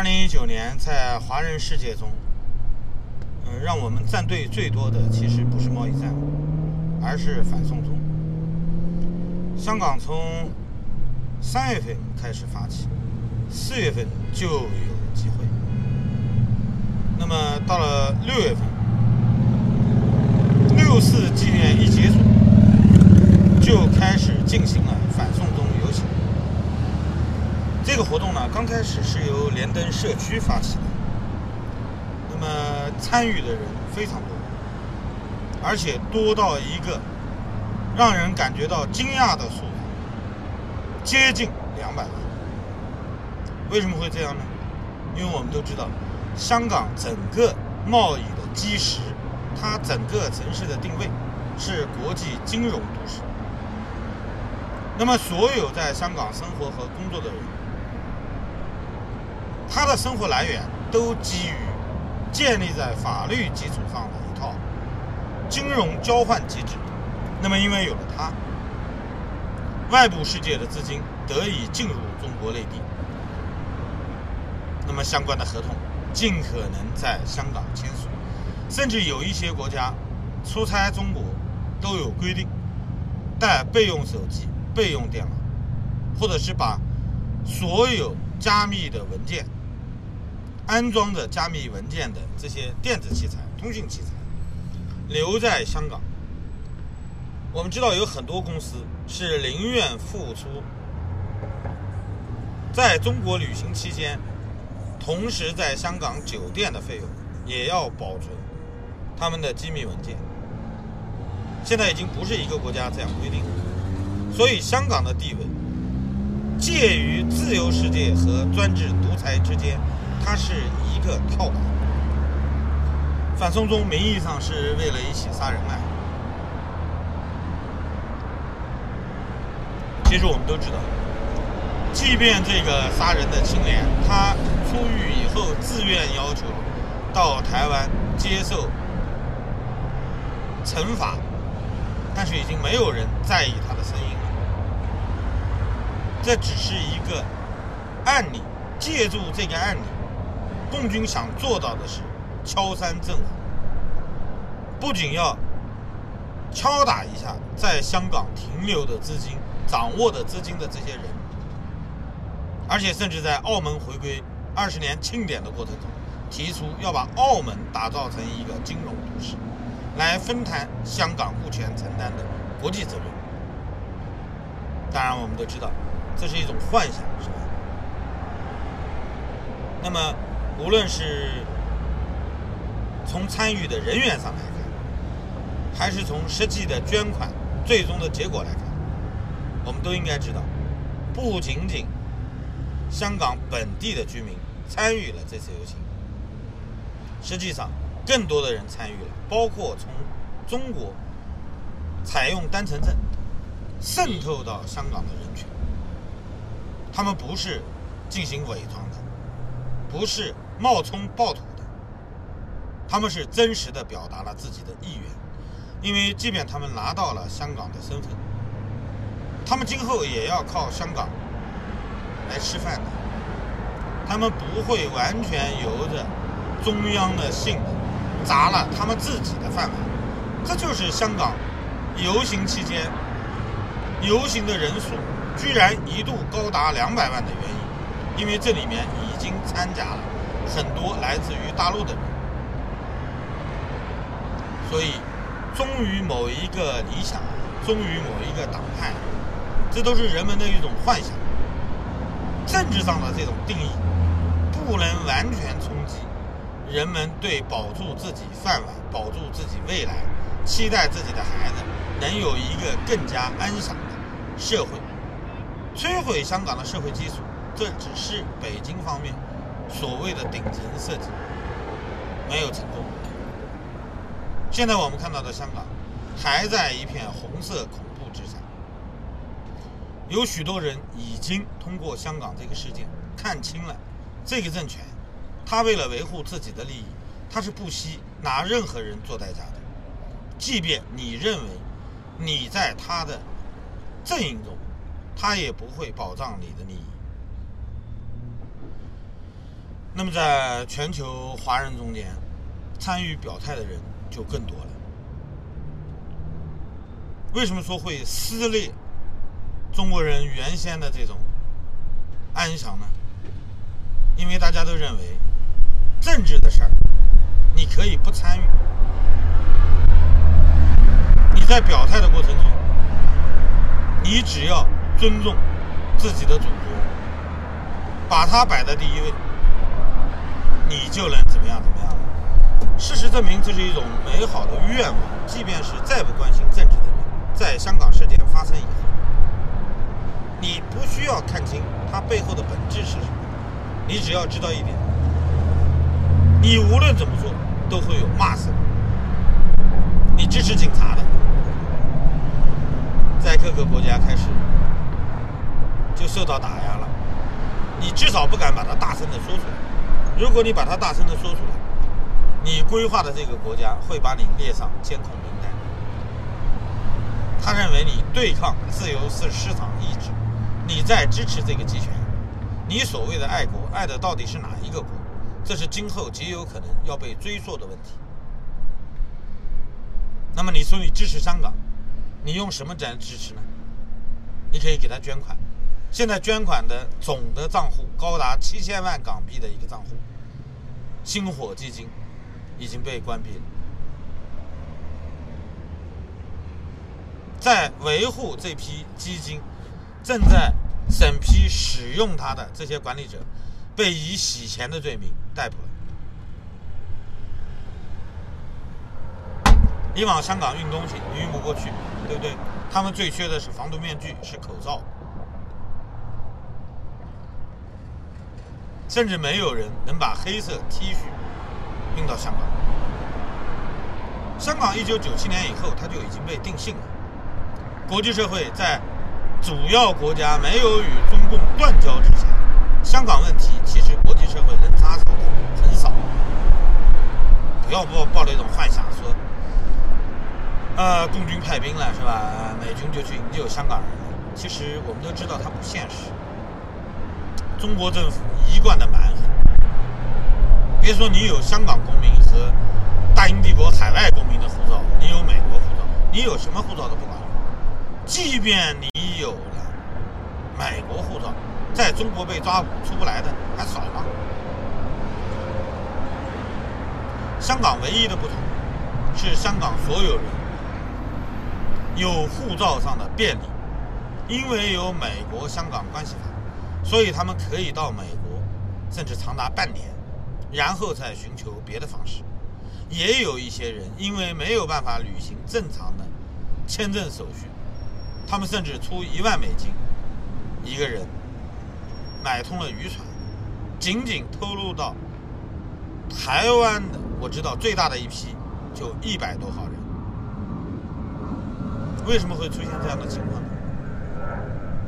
二零一九年，在华人世界中，嗯，让我们站队最多的其实不是贸易战，而是反送中。香港从三月份开始发起，四月份就有机会。那么到了六月份，六四纪念一结束，就开始进行了。这个活动呢，刚开始是由连登社区发起的，那么参与的人非常多，而且多到一个让人感觉到惊讶的数量，接近两百万。为什么会这样呢？因为我们都知道，香港整个贸易的基石，它整个城市的定位是国际金融都市。那么，所有在香港生活和工作的人，他的生活来源都基于建立在法律基础上的一套金融交换机制。那么，因为有了它，外部世界的资金得以进入中国内地，那么相关的合同尽可能在香港签署。甚至有一些国家出差中国都有规定，带备用手机、备用电脑，或者是把所有加密的文件。安装着加密文件的这些电子器材、通讯器材留在香港。我们知道有很多公司是宁愿付出在中国旅行期间，同时在香港酒店的费用，也要保存他们的机密文件。现在已经不是一个国家这样规定，所以香港的地位介于自由世界和专制独裁之间。它是一个跳板，反送中名义上是为了一起杀人案，其实我们都知道，即便这个杀人的青年他出狱以后自愿要求到台湾接受惩罚，但是已经没有人在意他的声音了，这只是一个案例，借助这个案例。共军想做到的是敲山震虎，不仅要敲打一下在香港停留的资金、掌握的资金的这些人，而且甚至在澳门回归二十年庆典的过程中，提出要把澳门打造成一个金融都市，来分摊香港目前承担的国际责任。当然，我们都知道这是一种幻想，是吧？那么。无论是从参与的人员上来看，还是从实际的捐款最终的结果来看，我们都应该知道，不仅仅香港本地的居民参与了这次游行，实际上更多的人参与了，包括从中国采用单程证渗透到香港的人群，他们不是进行伪装的，不是。冒充暴徒的，他们是真实的表达了自己的意愿，因为即便他们拿到了香港的身份，他们今后也要靠香港来吃饭的，他们不会完全由着中央的性子砸了他们自己的饭碗，这就是香港游行期间游行的人数居然一度高达两百万的原因，因为这里面已经掺杂了。很多来自于大陆的人，所以忠于某一个理想，忠于某一个党派，这都是人们的一种幻想。政治上的这种定义，不能完全冲击人们对保住自己饭碗、保住自己未来、期待自己的孩子能有一个更加安详的社会。摧毁香港的社会基础，这只是北京方面。所谓的顶层设计没有成功。现在我们看到的香港还在一片红色恐怖之下，有许多人已经通过香港这个事件看清了这个政权，他为了维护自己的利益，他是不惜拿任何人做代价的，即便你认为你在他的阵营中，他也不会保障你的利益。那么在全球华人中间，参与表态的人就更多了。为什么说会撕裂中国人原先的这种安详呢？因为大家都认为政治的事儿你可以不参与，你在表态的过程中，你只要尊重自己的祖国，把它摆在第一位。你就能怎么样怎么样了？事实证明，这是一种美好的愿望。即便是再不关心政治的人，在香港事件发生以后，你不需要看清它背后的本质是什么，你只要知道一点：你无论怎么做，都会有骂声。你支持警察的，在各个国家开始就受到打压了，你至少不敢把它大声的说出来。如果你把它大声的说出来，你规划的这个国家会把你列上监控名单。他认为你对抗自由市市场意志，你在支持这个集权。你所谓的爱国，爱的到底是哪一个国？这是今后极有可能要被追溯的问题。那么你说你支持香港，你用什么来支持呢？你可以给他捐款。现在捐款的总的账户高达七千万港币的一个账户。星火基金已经被关闭了，在维护这批基金，正在审批使用它的这些管理者，被以洗钱的罪名逮捕了。你往香港运东西，运不过去，对不对？他们最缺的是防毒面具，是口罩。甚至没有人能把黑色 T 恤运到香港。香港一九九七年以后，它就已经被定性了。国际社会在主要国家没有与中共断交之前，香港问题其实国际社会能插手的很少。不要抱抱那种幻想，说，呃，共军派兵了是吧？美军就去营救香港人。其实我们都知道，它不现实。中国政府一贯的蛮横，别说你有香港公民和大英帝国海外公民的护照，你有美国护照，你有什么护照都不管用。即便你有了美国护照，在中国被抓捕出不来的还少吗？香港唯一的不同是，香港所有人有护照上的便利，因为有美国香港关系法。所以他们可以到美国，甚至长达半年，然后再寻求别的方式。也有一些人因为没有办法履行正常的签证手续，他们甚至出一万美金一个人买通了渔船，仅仅偷渡到台湾的，我知道最大的一批就一百多号人。为什么会出现这样的情况呢？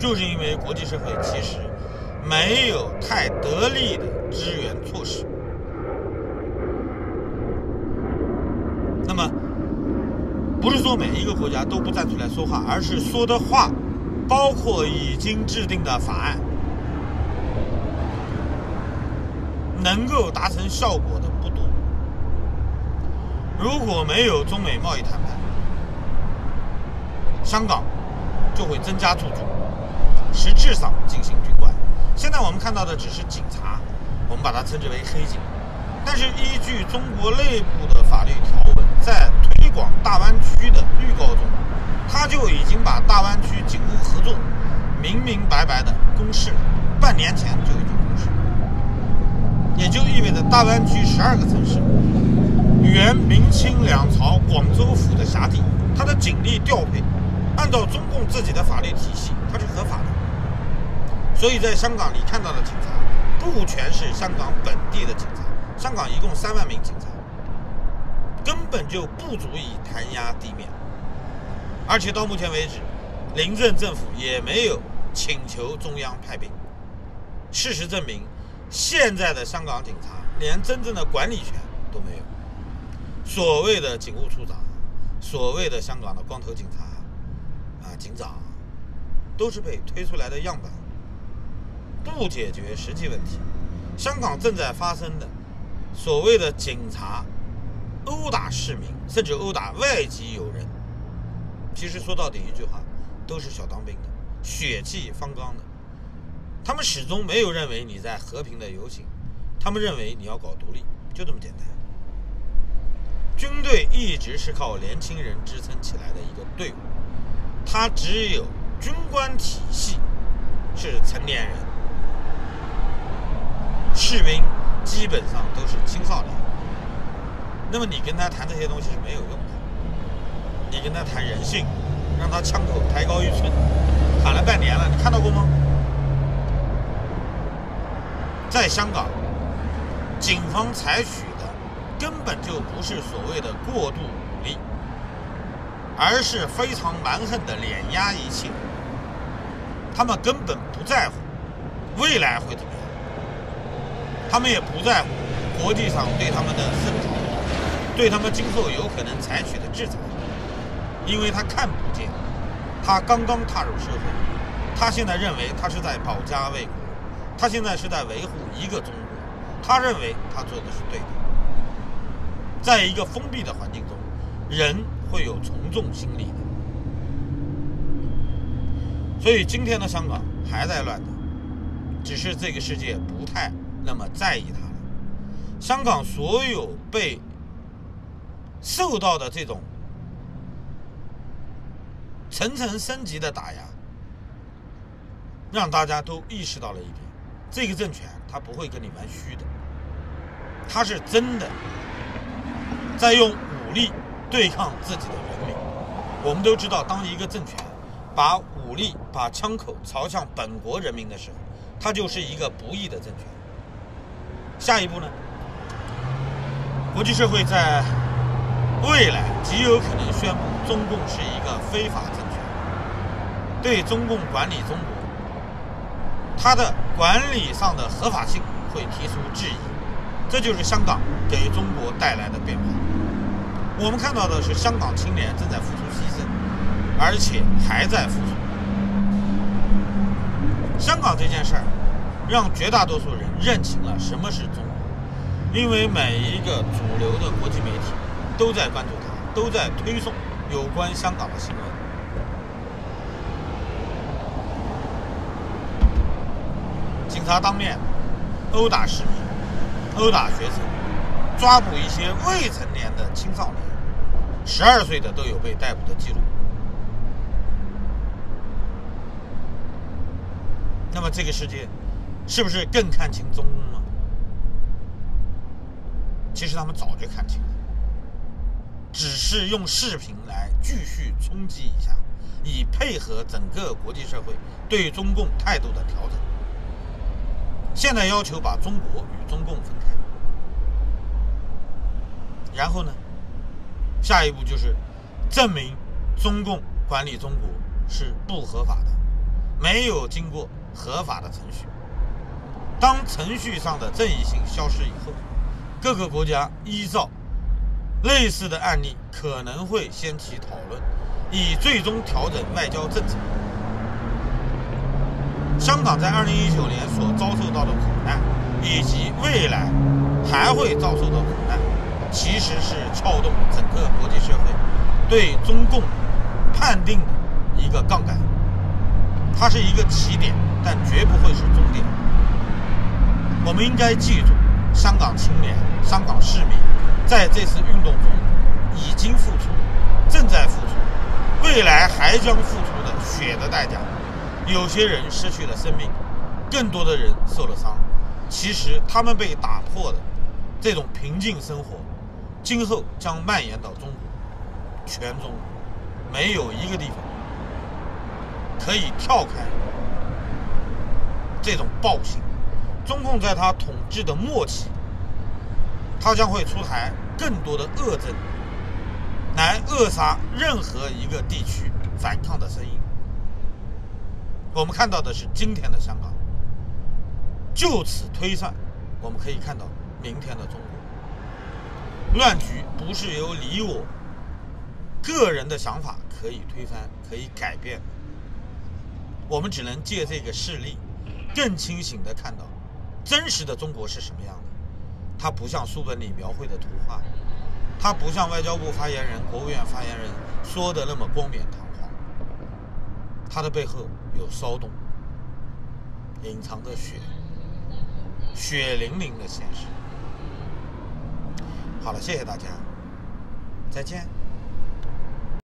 就是因为国际社会其实。没有太得力的支援措施。那么，不是说每一个国家都不站出来说话，而是说的话，包括已经制定的法案，能够达成效果的不多。如果没有中美贸易谈判，香港就会增加驻军，实质上进行军管。现在我们看到的只是警察，我们把它称之为黑警。但是依据中国内部的法律条文，在推广大湾区的预告中，他就已经把大湾区警务合作明明白白的公示了，半年前就已经公示。也就意味着大湾区十二个城市，原明清两朝广州府的辖地，它的警力调配，按照中共自己的法律体系，它是合法的。所以在香港，你看到的警察不全是香港本地的警察。香港一共三万名警察，根本就不足以弹压地面。而且到目前为止，临镇政府也没有请求中央派兵。事实证明，现在的香港警察连真正的管理权都没有。所谓的警务处长，所谓的香港的光头警察，啊，警长，都是被推出来的样板。不解决实际问题，香港正在发生的所谓的警察殴打市民，甚至殴打外籍友人，其实说到底一句话，都是小当兵的，血气方刚的。他们始终没有认为你在和平的游行，他们认为你要搞独立，就这么简单。军队一直是靠年轻人支撑起来的一个队伍，它只有军官体系是成年人。士兵基本上都是青少年，那么你跟他谈这些东西是没有用的。你跟他谈人性，让他枪口抬高一寸，喊了半年了，你看到过吗？在香港，警方采取的根本就不是所谓的过度武力，而是非常蛮横的碾压一切。他们根本不在乎未来会怎么样。他们也不在乎国际上对他们的声讨，对他们今后有可能采取的制裁，因为他看不见，他刚刚踏入社会，他现在认为他是在保家卫国，他现在是在维护一个中国，他认为他做的是对的。在一个封闭的环境中，人会有从众心理的，所以今天的香港还在乱的，只是这个世界不太。那么在意他了。香港所有被受到的这种层层升级的打压，让大家都意识到了一点：这个政权他不会跟你玩虚的，他是真的在用武力对抗自己的人民。我们都知道，当一个政权把武力、把枪口朝向本国人民的时候，它就是一个不义的政权。下一步呢？国际社会在未来极有可能宣布中共是一个非法政权，对中共管理中国，它的管理上的合法性会提出质疑。这就是香港给中国带来的变化。我们看到的是香港青年正在付出牺牲，而且还在付出。香港这件事儿。让绝大多数人认清了什么是中国，因为每一个主流的国际媒体都在关注它，都在推送有关香港的新闻。警察当面殴打市民、殴打学生，抓捕一些未成年的青少年，十二岁的都有被逮捕的记录。那么这个世界。是不是更看清中共了？其实他们早就看清了，只是用视频来继续冲击一下，以配合整个国际社会对中共态度的调整。现在要求把中国与中共分开，然后呢，下一步就是证明中共管理中国是不合法的，没有经过合法的程序。当程序上的正义性消失以后，各个国家依照类似的案例可能会掀起讨论，以最终调整外交政策。香港在2019年所遭受到的苦难，以及未来还会遭受的苦难，其实是撬动整个国际社会对中共判定的一个杠杆。它是一个起点，但绝不会是终点。我们应该记住，香港青年、香港市民在这次运动中已经付出，正在付出，未来还将付出的血的代价。有些人失去了生命，更多的人受了伤。其实他们被打破的这种平静生活，今后将蔓延到中国，全中国没有一个地方可以跳开这种暴行。中共在他统治的末期，他将会出台更多的恶政，来扼杀任何一个地区反抗的声音。我们看到的是今天的香港，就此推算，我们可以看到明天的中国。乱局不是由你我个人的想法可以推翻、可以改变的，我们只能借这个事例，更清醒的看到。真实的中国是什么样的？它不像书本里描绘的图画，它不像外交部发言人、国务院发言人说的那么光冕堂皇，它的背后有骚动，隐藏着血，血淋淋的现实。好了，谢谢大家，再见。